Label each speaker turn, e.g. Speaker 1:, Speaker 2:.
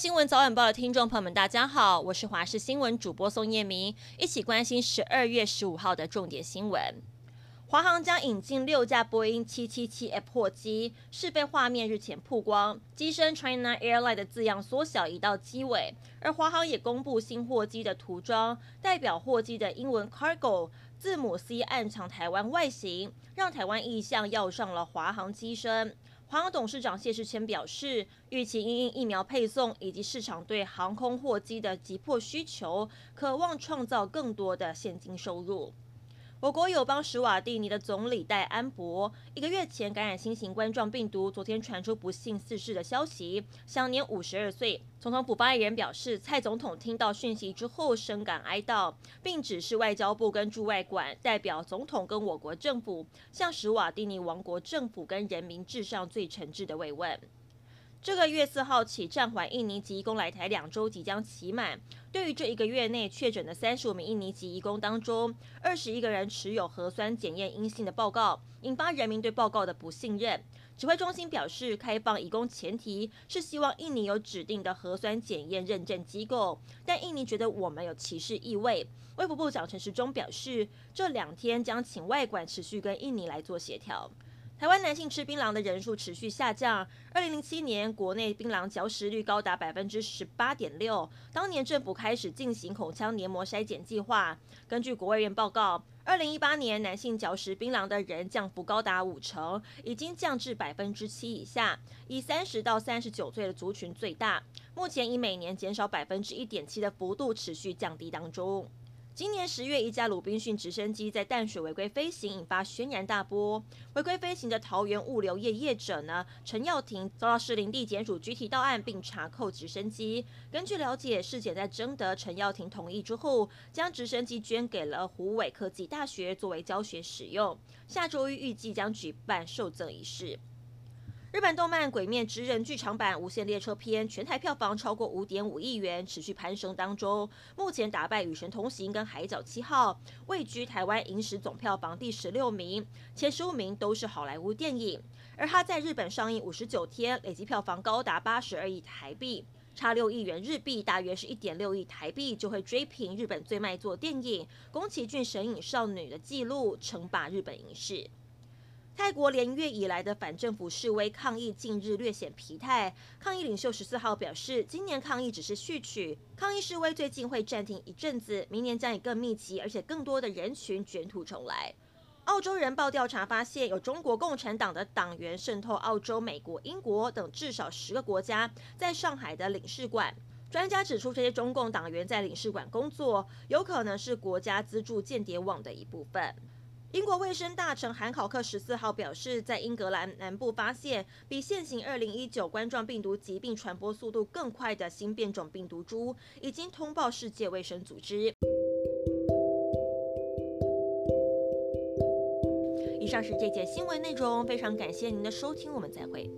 Speaker 1: 新闻早晚报的听众朋友们，大家好，我是华视新闻主播宋叶明，一起关心十二月十五号的重点新闻。华航将引进六架波音七七七 F 货机，试飞画面日前曝光，机身 China Airline 的字样缩小移到机尾，而华航也公布新货机的涂装，代表货机的英文 Cargo 字母 C 暗藏台湾外形，让台湾意象耀上了华航机身。华航董事长谢世谦表示，预期因疫苗配送以及市场对航空货机的急迫需求，渴望创造更多的现金收入。我国友邦史瓦蒂尼的总理戴安博一个月前感染新型冠状病毒，昨天传出不幸逝世的消息，享年五十二岁。总统府发言人表示，蔡总统听到讯息之后深感哀悼，并指示外交部跟驻外馆代表总统跟我国政府，向史瓦蒂尼王国政府跟人民致上最诚挚的慰问。这个月四号起暂缓印尼籍移工来台两周即将期满。对于这一个月内确诊的三十五名印尼籍移工当中，二十一个人持有核酸检验阴性的报告，引发人民对报告的不信任。指挥中心表示，开放移工前提是希望印尼有指定的核酸检验认证机构，但印尼觉得我们有歧视意味。卫福部长陈时中表示，这两天将请外馆持续跟印尼来做协调。台湾男性吃槟榔的人数持续下降。二零零七年，国内槟榔嚼食率高达百分之十八点六。当年政府开始进行口腔黏膜筛检计划。根据国卫院报告，二零一八年男性嚼食槟榔的人降幅高达五成，已经降至百分之七以下。以三十到三十九岁的族群最大。目前以每年减少百分之一点七的幅度持续降低当中。今年十月，一架鲁宾逊直升机在淡水违规飞行，引发轩然大波。违规飞行的桃园物流业业者呢，陈耀廷遭到士林地检署拘提到案，并查扣直升机。根据了解，事检在征得陈耀廷同意之后，将直升机捐给了湖尾科技大学作为教学使用。下周一预计将举办受赠仪式。日本动漫《鬼面之刃》剧场版《无限列车篇》全台票房超过五点五亿元，持续攀升当中。目前打败《与神同行》跟《海角七号》，位居台湾影史总票房第十六名，前十五名都是好莱坞电影。而它在日本上映五十九天，累计票房高达八十二亿台币，差六亿元日币，大约是一点六亿台币，就会追平日本最卖座电影宫崎骏《神隐少女》的纪录，称霸日本影视。泰国连月以来的反政府示威抗议近日略显疲态。抗议领袖十四号表示，今年抗议只是序曲，抗议示威最近会暂停一阵子，明年将以更密集而且更多的人群卷土重来。澳洲人报调查发现，有中国共产党的党员渗透澳洲、美国、英国等至少十个国家在上海的领事馆。专家指出，这些中共党员在领事馆工作，有可能是国家资助间谍网的一部分。英国卫生大臣韩考克十四号表示，在英格兰南部发现比现行二零一九冠状病毒疾病传播速度更快的新变种病毒株，已经通报世界卫生组织。以上是这节新闻内容，非常感谢您的收听，我们再会。